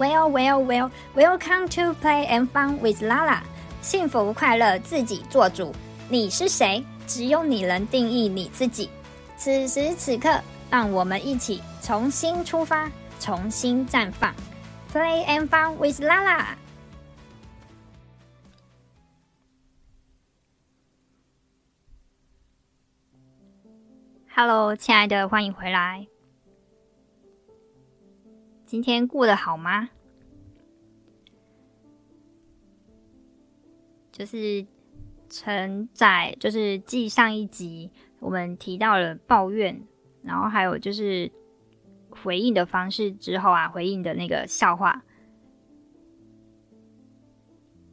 Well, well, well, welcome to play and fun with Lala。幸福快乐自己做主。你是谁？只有你能定义你自己。此时此刻，让我们一起重新出发，重新绽放。Play and fun with Lala。Hello，亲爱的，欢迎回来。今天过得好吗？就是承载，就是继上一集我们提到了抱怨，然后还有就是回应的方式之后啊，回应的那个笑话。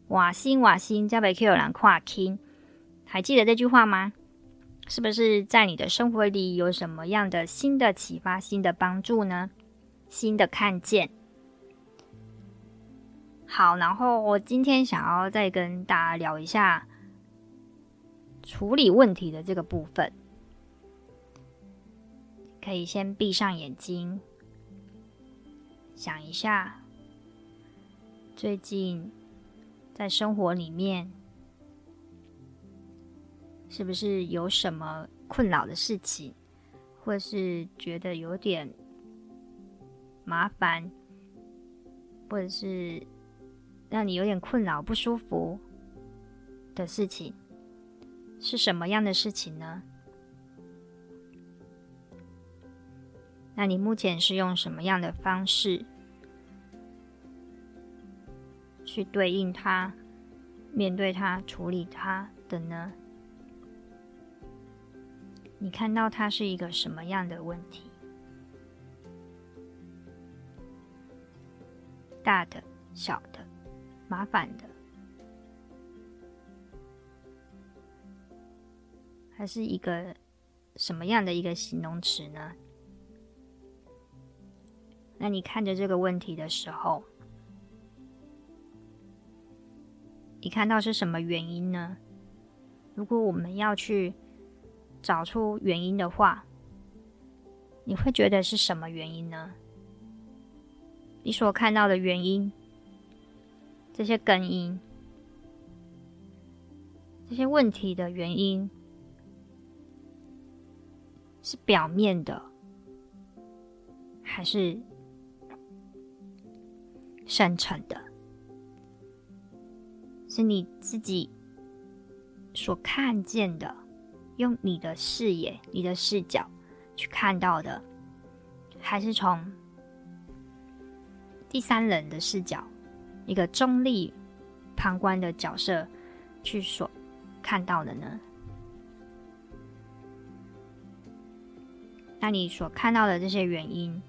瓦辛瓦辛加贝 Q 兰跨 King，还记得这句话吗？是不是在你的生活里有什么样的新的启发、新的帮助呢？新的看见，好，然后我今天想要再跟大家聊一下处理问题的这个部分。可以先闭上眼睛，想一下最近在生活里面是不是有什么困扰的事情，或是觉得有点。麻烦，或者是让你有点困扰、不舒服的事情，是什么样的事情呢？那你目前是用什么样的方式去对应它、面对它、处理它的呢？你看到它是一个什么样的问题？大的、小的、麻烦的，还是一个什么样的一个形容词呢？那你看着这个问题的时候，你看到是什么原因呢？如果我们要去找出原因的话，你会觉得是什么原因呢？你所看到的原因，这些根因，这些问题的原因，是表面的，还是深层的？是你自己所看见的，用你的视野、你的视角去看到的，还是从？第三人的视角，一个中立旁观的角色去所看到的呢？那你所看到的这些原因，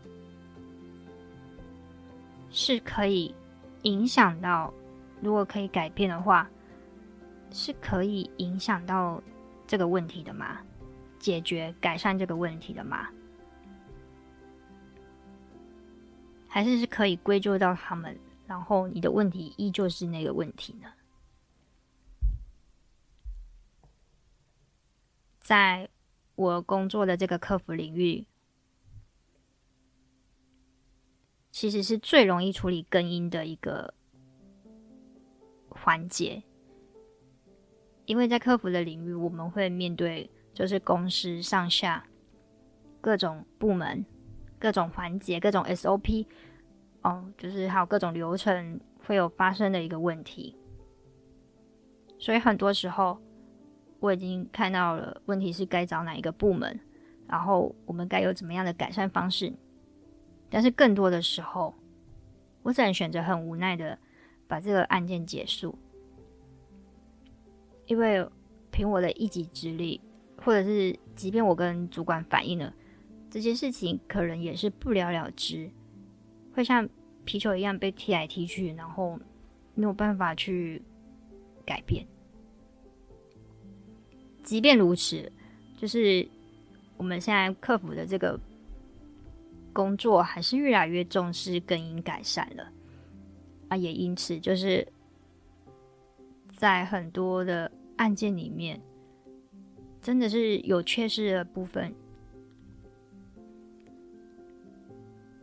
是可以影响到，如果可以改变的话，是可以影响到这个问题的吗？解决、改善这个问题的吗？还是是可以归咎到他们，然后你的问题依旧是那个问题呢？在我工作的这个客服领域，其实是最容易处理根因的一个环节，因为在客服的领域，我们会面对就是公司上下各种部门。各种环节、各种 SOP，哦，就是还有各种流程会有发生的一个问题，所以很多时候我已经看到了问题是该找哪一个部门，然后我们该有怎么样的改善方式，但是更多的时候，我只能选择很无奈的把这个案件结束，因为凭我的一己之力，或者是即便我跟主管反映了。这件事情可能也是不了了之，会像皮球一样被踢来踢去，然后没有办法去改变。即便如此，就是我们现在克服的这个工作，还是越来越重视更应改善了啊，也因此就是在很多的案件里面，真的是有缺失的部分。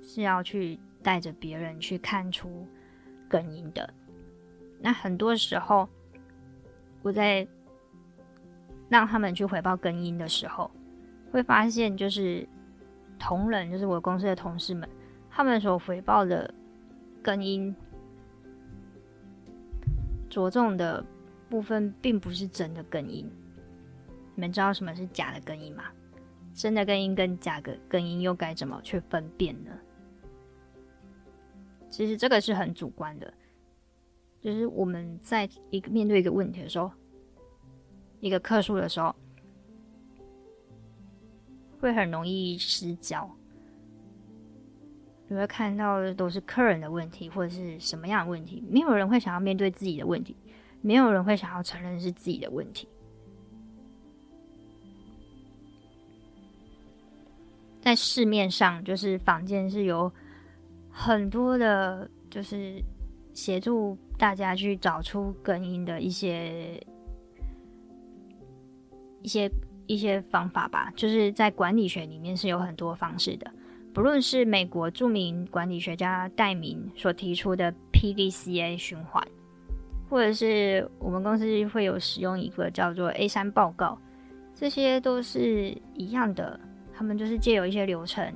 是要去带着别人去看出根因的。那很多时候，我在让他们去回报根因的时候，会发现就是同仁，就是我公司的同事们，他们所回报的根因着重的部分，并不是真的根因。你们知道什么是假的根因吗？真的根因跟假的根因又该怎么去分辨呢？其实这个是很主观的，就是我们在一个面对一个问题的时候，一个客诉的时候，会很容易失焦。你会看到的都是客人的问题，或者是什么样的问题，没有人会想要面对自己的问题，没有人会想要承认是自己的问题。在市面上，就是坊间是有很多的，就是协助大家去找出根因的一些一些一些方法吧。就是在管理学里面是有很多方式的，不论是美国著名管理学家戴明所提出的 PDCA 循环，或者是我们公司会有使用一个叫做 A 三报告，这些都是一样的。他们就是借由一些流程，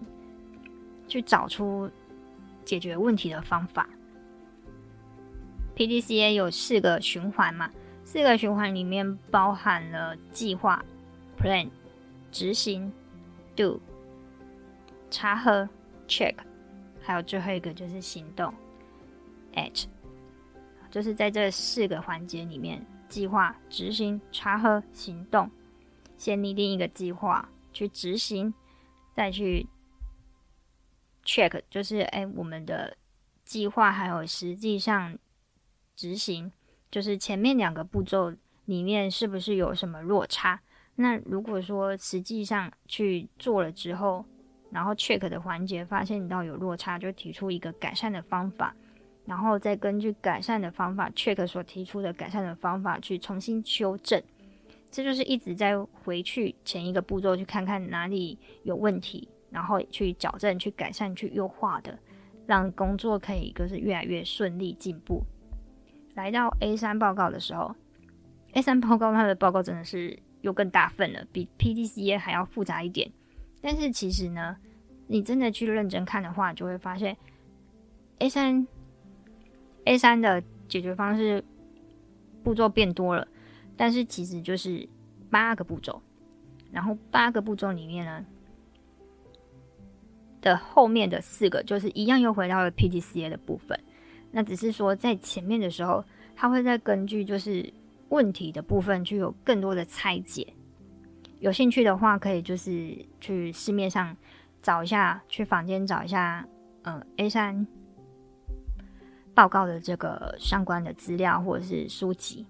去找出解决问题的方法。PDCA 有四个循环嘛，四个循环里面包含了计划 （Plan）、执行 （Do）、查核 （Check），还有最后一个就是行动 （Act）。就是在这四个环节里面，计划、执行、查核、行动，先拟定一个计划。去执行，再去 check，就是哎，我们的计划还有实际上执行，就是前面两个步骤里面是不是有什么落差？那如果说实际上去做了之后，然后 check 的环节发现到有落差，就提出一个改善的方法，然后再根据改善的方法 check 所提出的改善的方法去重新修正。这就是一直在回去前一个步骤去看看哪里有问题，然后去矫正、去改善、去优化的，让工作可以就是越来越顺利进步。来到 A 三报告的时候，A 三报告它的报告真的是又更大份了，比 PDCA 还要复杂一点。但是其实呢，你真的去认真看的话，就会发现 A 三 A 三的解决方式步骤变多了。但是其实就是八个步骤，然后八个步骤里面呢的后面的四个就是一样又回到了 PDCA 的部分。那只是说在前面的时候，他会再根据就是问题的部分去有更多的拆解。有兴趣的话，可以就是去市面上找一下，去坊间找一下，嗯，A 三报告的这个相关的资料或者是书籍。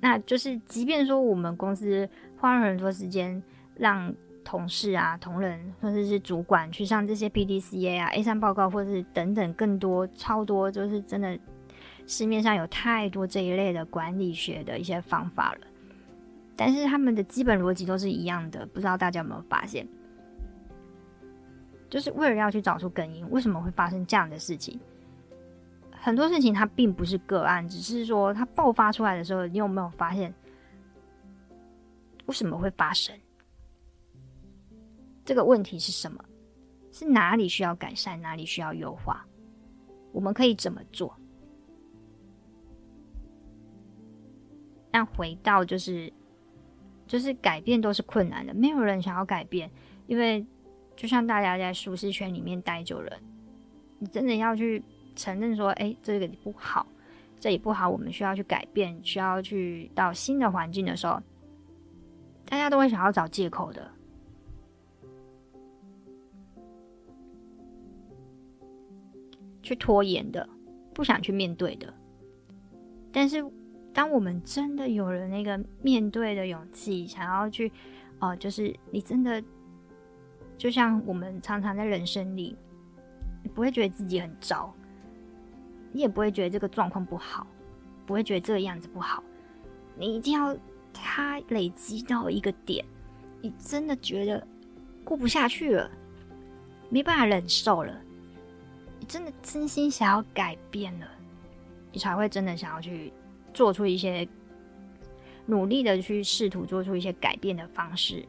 那就是，即便说我们公司花了很多时间，让同事啊、同仁或者是主管去上这些 PDCA 啊、A 三报告，或者是等等更多、超多，就是真的市面上有太多这一类的管理学的一些方法了。但是他们的基本逻辑都是一样的，不知道大家有没有发现？就是为了要去找出根因，为什么会发生这样的事情？很多事情它并不是个案，只是说它爆发出来的时候，你有没有发现为什么会发生？这个问题是什么？是哪里需要改善，哪里需要优化？我们可以怎么做？但回到就是，就是改变都是困难的，没有人想要改变，因为就像大家在舒适圈里面待久了，你真的要去。承认说，哎、这个不好，这里不好，我们需要去改变，需要去到新的环境的时候，大家都会想要找借口的，去拖延的，不想去面对的。但是，当我们真的有了那个面对的勇气，想要去，哦、呃，就是你真的，就像我们常常在人生里，你不会觉得自己很糟。你也不会觉得这个状况不好，不会觉得这个样子不好。你一定要它累积到一个点，你真的觉得过不下去了，没办法忍受了，真的真心想要改变了，你才会真的想要去做出一些努力的去试图做出一些改变的方式。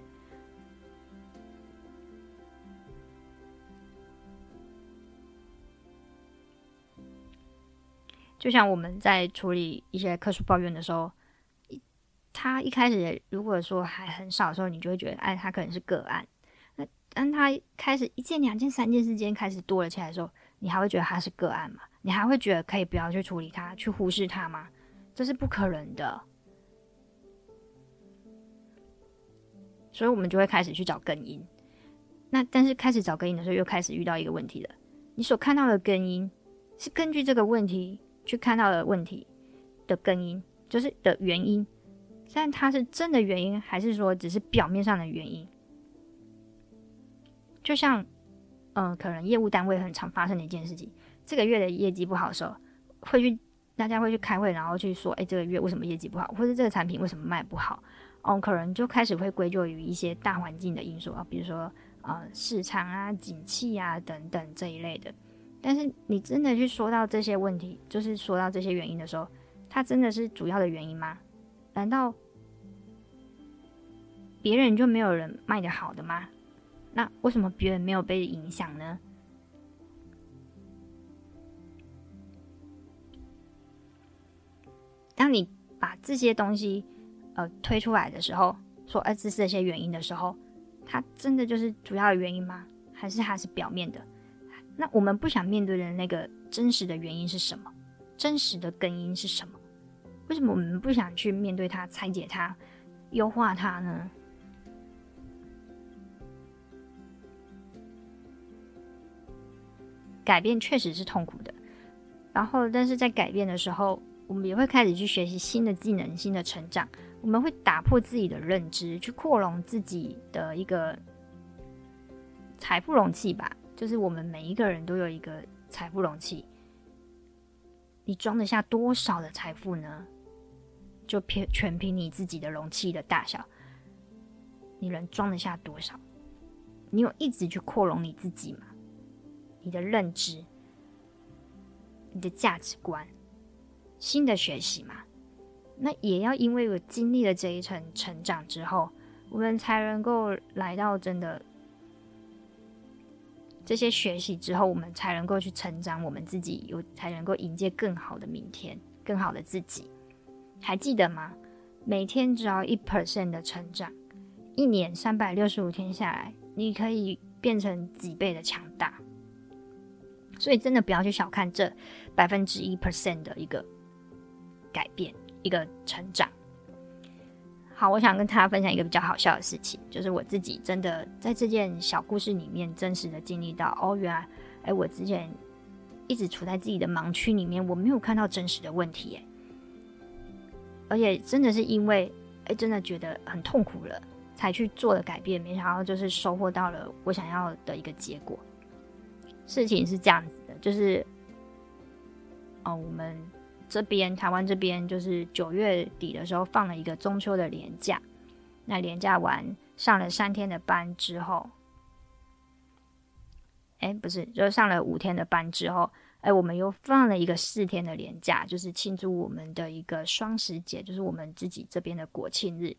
就像我们在处理一些客诉抱怨的时候，他一开始如果说还很少的时候，你就会觉得，哎，他可能是个案。那当他开始一件、两件、三件事件开始多了起来的时候，你还会觉得他是个案吗？你还会觉得可以不要去处理他，去忽视他吗？这是不可能的。所以我们就会开始去找根因。那但是开始找根因的时候，又开始遇到一个问题了。你所看到的根因是根据这个问题去看到的问题的根因，就是的原因。但它是真的原因，还是说只是表面上的原因？就像，呃，可能业务单位很常发生的一件事情，这个月的业绩不好的时候，会去大家会去开会，然后去说，哎，这个月为什么业绩不好，或者这个产品为什么卖不好？哦，可能就开始会归咎于一些大环境的因素啊，比如说，呃，市场啊、景气啊等等这一类的。但是你真的去说到这些问题，就是说到这些原因的时候，它真的是主要的原因吗？难道？别人就没有人卖得好的吗？那为什么别人没有被影响呢？当你把这些东西呃推出来的时候，说呃这是这些原因的时候，它真的就是主要的原因吗？还是它是表面的？那我们不想面对的那个真实的原因是什么？真实的根因是什么？为什么我们不想去面对它、拆解它、优化它呢？改变确实是痛苦的，然后，但是在改变的时候，我们也会开始去学习新的技能、新的成长。我们会打破自己的认知，去扩容自己的一个财富容器吧。就是我们每一个人都有一个财富容器，你装得下多少的财富呢？就凭全凭你自己的容器的大小，你能装得下多少？你有一直去扩容你自己吗？你的认知、你的价值观、新的学习嘛，那也要因为我经历了这一层成长之后，我们才能够来到真的这些学习之后，我们才能够去成长，我们自己有才能够迎接更好的明天、更好的自己。还记得吗？每天只要一 percent 的成长，一年三百六十五天下来，你可以变成几倍的强大。所以真的不要去小看这百分之一 percent 的一个改变，一个成长。好，我想跟大家分享一个比较好笑的事情，就是我自己真的在这件小故事里面真实的经历到，哦，原来，哎，我之前一直处在自己的盲区里面，我没有看到真实的问题，哎，而且真的是因为，哎，真的觉得很痛苦了，才去做了改变，没想到就是收获到了我想要的一个结果。事情是这样子的，就是，哦，我们这边台湾这边就是九月底的时候放了一个中秋的连假，那连假完上了三天的班之后，哎，不是，就上了五天的班之后，哎，我们又放了一个四天的连假，就是庆祝我们的一个双十节，就是我们自己这边的国庆日。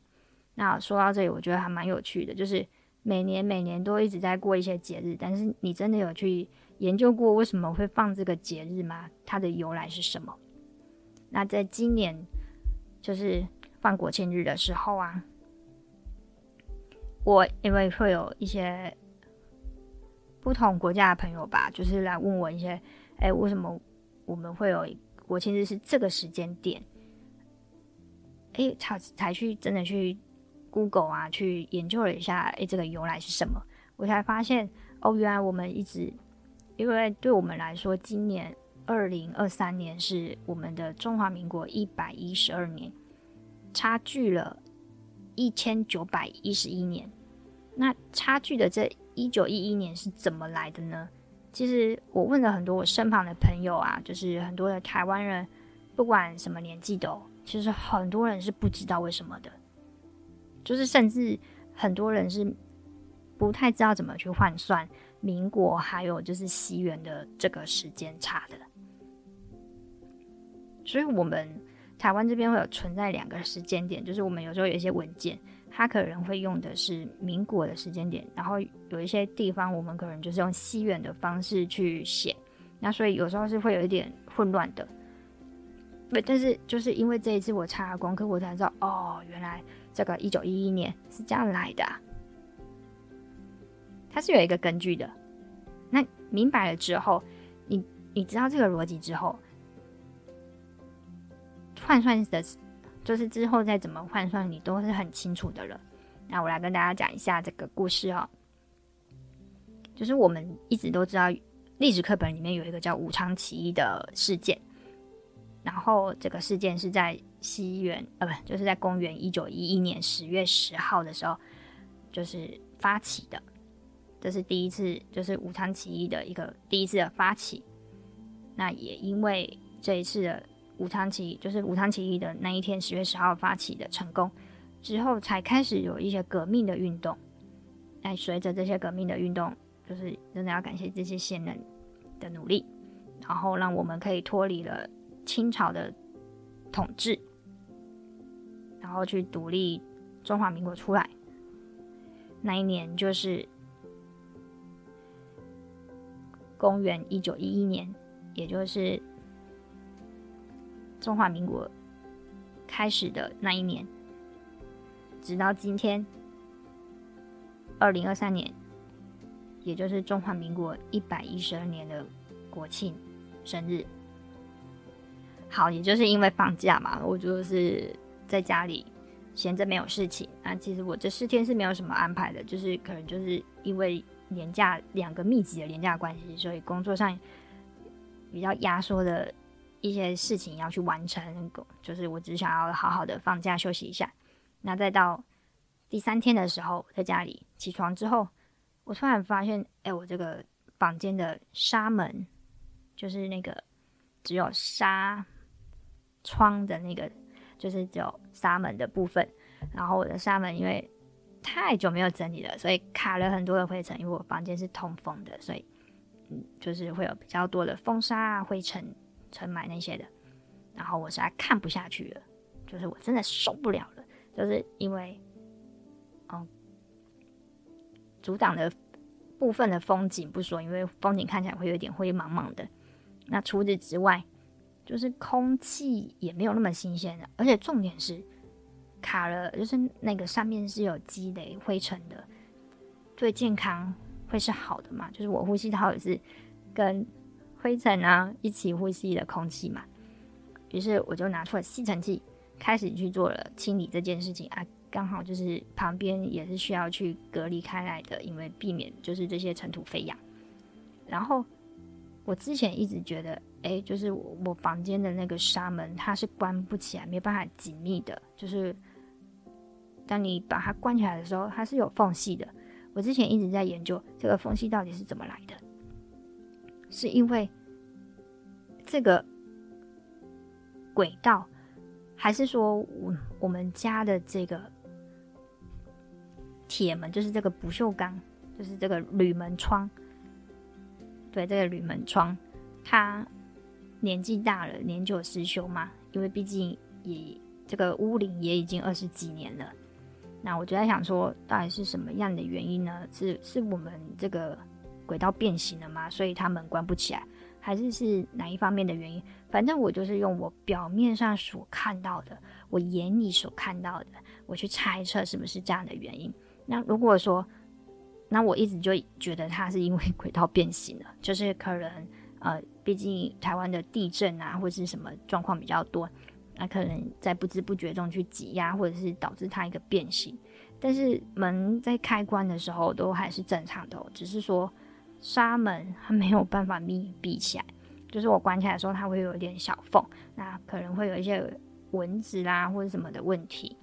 那说到这里，我觉得还蛮有趣的，就是。每年每年都一直在过一些节日，但是你真的有去研究过为什么会放这个节日吗？它的由来是什么？那在今年就是放国庆日的时候啊，我因为会有一些不同国家的朋友吧，就是来问我一些，哎，为什么我们会有国庆日是这个时间点？哎，才才去真的去。Google 啊，去研究了一下，诶，这个由来是什么？我才发现，哦，原来我们一直，因为对我们来说，今年二零二三年是我们的中华民国一百一十二年，差距了一千九百一十一年。那差距的这一九一一年是怎么来的呢？其实我问了很多我身旁的朋友啊，就是很多的台湾人，不管什么年纪都，其实很多人是不知道为什么的。就是甚至很多人是不太知道怎么去换算民国还有就是西元的这个时间差的。所以，我们台湾这边会有存在两个时间点，就是我们有时候有一些文件，它可能会用的是民国的时间点，然后有一些地方我们可能就是用西元的方式去写，那所以有时候是会有一点混乱的。对，但是就是因为这一次我查了功课，我才知道哦，原来这个一九一一年是这样来的，它是有一个根据的。那明白了之后，你你知道这个逻辑之后。换算的，就是之后再怎么换算，你都是很清楚的了。那我来跟大家讲一下这个故事哦。就是我们一直都知道，历史课本里面有一个叫武昌起义的事件。然后这个事件是在西元，呃，不，就是在公元一九一一年十月十号的时候，就是发起的。这是第一次，就是武昌起义的一个第一次的发起。那也因为这一次的。武昌起义就是武昌起义的那一天，十月十号发起的成功之后，才开始有一些革命的运动。哎，随着这些革命的运动，就是真的要感谢这些先人的努力，然后让我们可以脱离了清朝的统治，然后去独立中华民国出来。那一年就是公元一九一一年，也就是。中华民国开始的那一年，直到今天，二零二三年，也就是中华民国一百一十二年的国庆生日。好，也就是因为放假嘛，我就是在家里闲着没有事情。啊，其实我这四天是没有什么安排的，就是可能就是因为年假两个密集的年假关系，所以工作上比较压缩的。一些事情要去完成，就是我只想要好好的放假休息一下。那再到第三天的时候，在家里起床之后，我突然发现，哎、我这个房间的纱门，就是那个只有纱窗的那个，就是只有纱门的部分。然后我的纱门因为太久没有整理了，所以卡了很多的灰尘。因为我房间是通风的，所以嗯，就是会有比较多的风沙啊、灰尘。尘螨那些的，然后我实在看不下去了，就是我真的受不了了，就是因为，嗯，阻挡的部分的风景不说，因为风景看起来会有点灰茫茫的。那除此之外，就是空气也没有那么新鲜的，而且重点是卡了，就是那个上面是有积累灰尘的，对健康会是好的嘛？就是我呼吸道也是跟。灰尘啊，一起呼吸的空气嘛，于是我就拿出了吸尘器，开始去做了清理这件事情啊。刚好就是旁边也是需要去隔离开来的，因为避免就是这些尘土飞扬。然后我之前一直觉得，哎、就是我，我房间的那个纱门它是关不起来，没办法紧密的，就是当你把它关起来的时候，它是有缝隙的。我之前一直在研究这个缝隙到底是怎么来的。是因为这个轨道，还是说我我们家的这个铁门，就是这个不锈钢，就是这个铝门窗，对，这个铝门窗，它年纪大了，年久失修嘛。因为毕竟也这个屋龄也已经二十几年了。那我就在想说，到底是什么样的原因呢？是是我们这个。轨道变形了吗？所以它门关不起来，还是是哪一方面的原因？反正我就是用我表面上所看到的，我眼里所看到的，我去猜测是不是这样的原因。那如果说，那我一直就觉得它是因为 轨道变形了，就是可能呃，毕竟台湾的地震啊，或是什么状况比较多，那可能在不知不觉中去挤压，或者是导致它一个变形。但是门在开关的时候都还是正常的，只是说。纱门它没有办法密闭起来，就是我关起来的时候，它会有一点小缝，那可能会有一些蚊子啦或者什么的问题。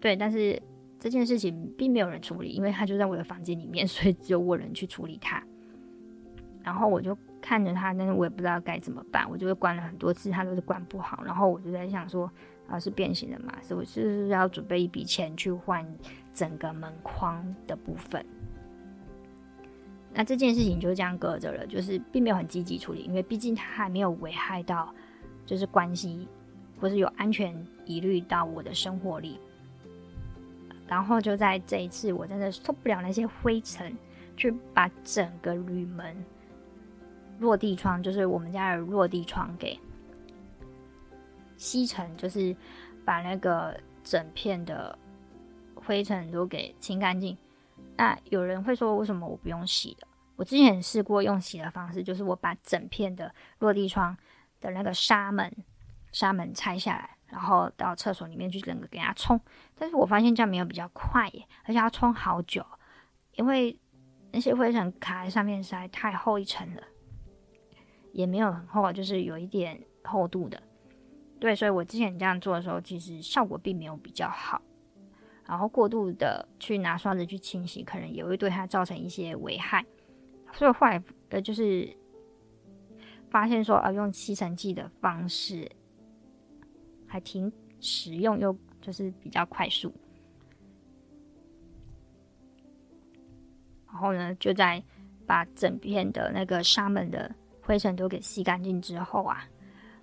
对，但是这件事情并没有人处理，因为它就在我的房间里面，所以只有我人去处理它。然后我就看着他，但是我也不知道该怎么办，我就会关了很多次，他都是关不好。然后我就在想说，啊，是变形的嘛？是不是要准备一笔钱去换整个门框的部分？那这件事情就这样搁着了，就是并没有很积极处理，因为毕竟它还没有危害到就是关系，或是有安全疑虑到我的生活里。然后就在这一次，我真的受不了那些灰尘，去把整个铝门落地窗，就是我们家的落地窗给吸尘，就是把那个整片的灰尘都给清干净。那有人会说，为什么我不用洗的？我之前试过用洗的方式，就是我把整片的落地窗的那个纱门纱门拆下来。然后到厕所里面去整个给它冲，但是我发现这样没有比较快耶，而且要冲好久，因为那些灰尘卡在上面实在太厚一层了，也没有很厚，就是有一点厚度的。对，所以我之前这样做的时候，其实效果并没有比较好。然后过度的去拿刷子去清洗，可能也会对它造成一些危害。所以后来呃，就是发现说，啊，用吸尘器的方式。还挺实用，又就是比较快速。然后呢，就在把整片的那个纱门的灰尘都给吸干净之后啊，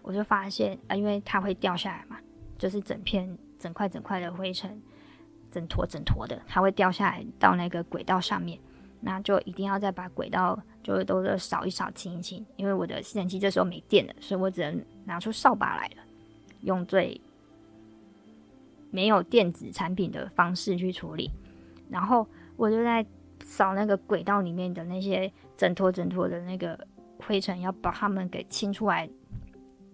我就发现啊，因为它会掉下来嘛，就是整片整块整块的灰尘，整坨整坨的，它会掉下来到那个轨道上面，那就一定要再把轨道就都扫一扫、清一清，因为我的吸尘器这时候没电了，所以我只能拿出扫把来了。用最没有电子产品的方式去处理，然后我就在扫那个轨道里面的那些整坨整坨的那个灰尘，要把它们给清出来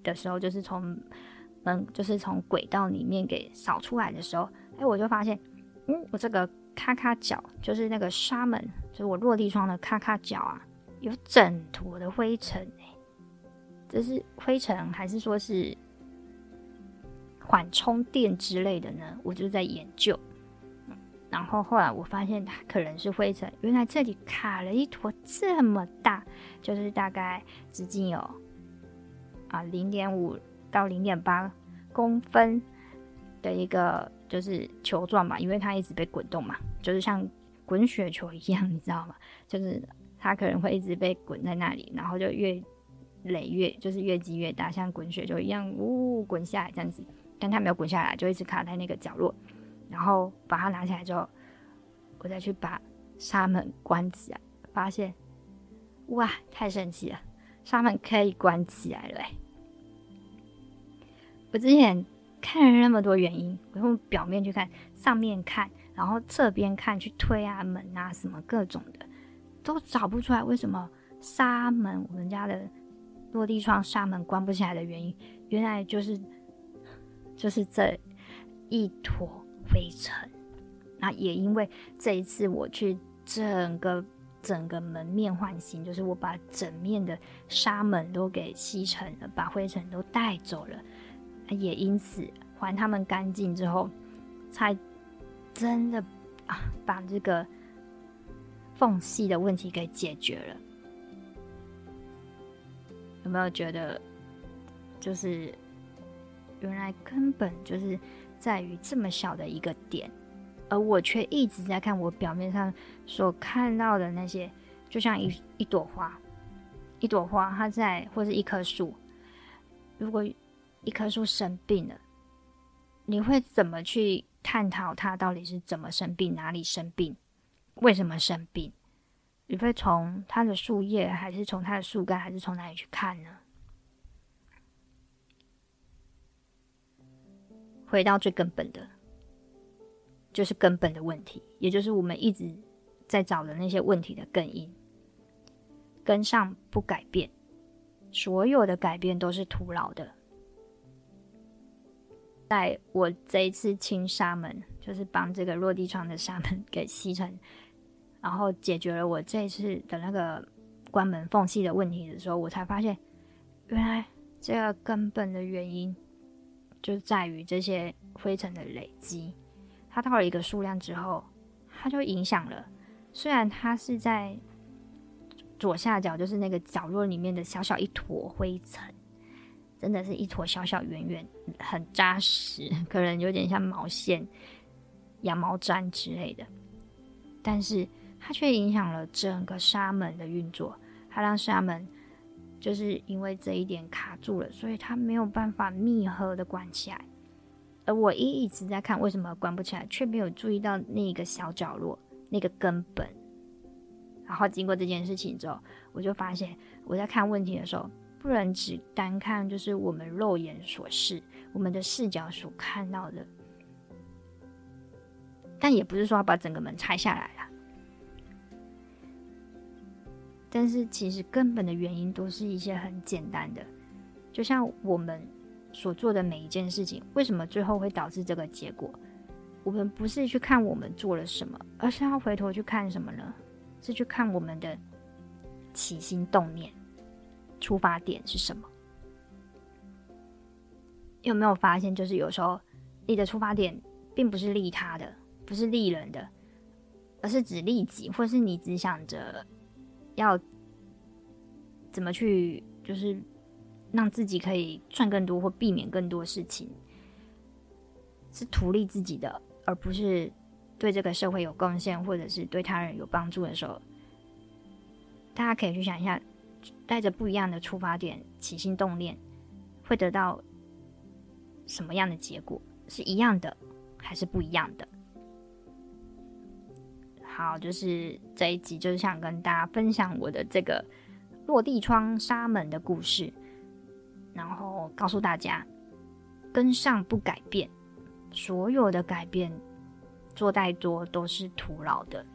的时候，就是从嗯，就是从轨道里面给扫出来的时候，哎，我就发现，嗯，我这个咔咔角，就是那个纱门，就是我落地窗的咔咔角啊，有整坨的灰尘，这是灰尘还是说是？缓冲垫之类的呢，我就在研究。然后后来我发现它可能是灰尘，原来这里卡了一坨这么大，就是大概直径有啊零点五到零点八公分的一个就是球状嘛，因为它一直被滚动嘛，就是像滚雪球一样，你知道吗？就是它可能会一直被滚在那里，然后就越累越就是越积越大，像滚雪球一样，呜滚下来这样子。但它没有滚下来，就一直卡在那个角落。然后把它拿起来之后，我再去把纱门关起来，发现，哇，太神奇了！纱门可以关起来了。我之前看了那么多原因，我用表面去看，上面看，然后侧边看，去推啊门啊什么各种的，都找不出来为什么纱门我们家的落地窗纱门关不起来的原因。原来就是。就是这一坨灰尘，那也因为这一次我去整个整个门面换新，就是我把整面的纱门都给吸尘了，把灰尘都带走了，也因此还他们干净之后，才真的啊把这个缝隙的问题给解决了。有没有觉得就是？原来根本就是在于这么小的一个点，而我却一直在看我表面上所看到的那些，就像一一朵花，一朵花它在，或是一棵树。如果一棵树生病了，你会怎么去探讨它到底是怎么生病，哪里生病，为什么生病？你会从它的树叶，还是从它的树干，还是从哪里去看呢？回到最根本的，就是根本的问题，也就是我们一直在找的那些问题的根因。根上不改变，所有的改变都是徒劳的。在我这一次清纱门，就是帮这个落地窗的纱门给吸尘，然后解决了我这一次的那个关门缝隙的问题的时候，我才发现，原来这个根本的原因。就在于这些灰尘的累积，它到了一个数量之后，它就影响了。虽然它是在左下角，就是那个角落里面的小小一坨灰尘，真的是一坨小小圆圆，很扎实，可能有点像毛线、羊毛毡之类的。但是它却影响了整个沙门的运作，它让沙门就是因为这一点卡住了，所以它没有办法密合的关起来。而我一一直在看为什么关不起来，却没有注意到那个小角落那个根本。然后经过这件事情之后，我就发现我在看问题的时候，不能只单看就是我们肉眼所视，我们的视角所看到的。但也不是说要把整个门拆下来但是其实根本的原因都是一些很简单的，就像我们所做的每一件事情，为什么最后会导致这个结果？我们不是去看我们做了什么，而是要回头去看什么呢？是去看我们的起心动念、出发点是什么？有没有发现，就是有时候你的出发点并不是利他的，不是利人的，而是只利己，或是你只想着。要怎么去，就是让自己可以赚更多或避免更多事情，是图利自己的，而不是对这个社会有贡献，或者是对他人有帮助的时候，大家可以去想一下，带着不一样的出发点、起心动念，会得到什么样的结果？是一样的，还是不一样的？好，就是这一集，就是想跟大家分享我的这个落地窗纱门的故事，然后告诉大家，跟上不改变，所有的改变做太多都是徒劳的。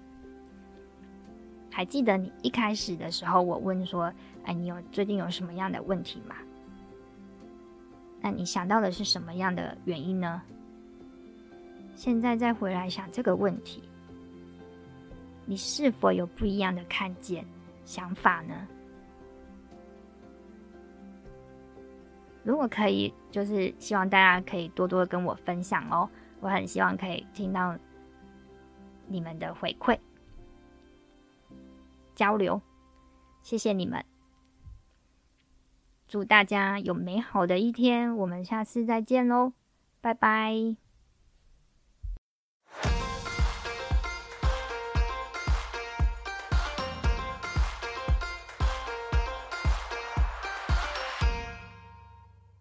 还记得你一开始的时候，我问说：“哎，你有最近有什么样的问题吗？”那你想到的是什么样的原因呢？现在再回来想这个问题。你是否有不一样的看见、想法呢？如果可以，就是希望大家可以多多跟我分享哦。我很希望可以听到你们的回馈、交流。谢谢你们，祝大家有美好的一天。我们下次再见喽，拜拜。